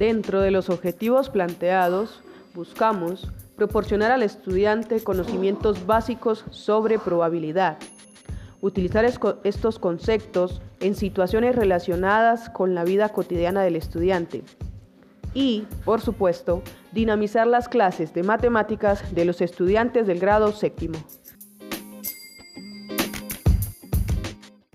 Dentro de los objetivos planteados, buscamos proporcionar al estudiante conocimientos básicos sobre probabilidad, utilizar estos conceptos en situaciones relacionadas con la vida cotidiana del estudiante y, por supuesto, dinamizar las clases de matemáticas de los estudiantes del grado séptimo.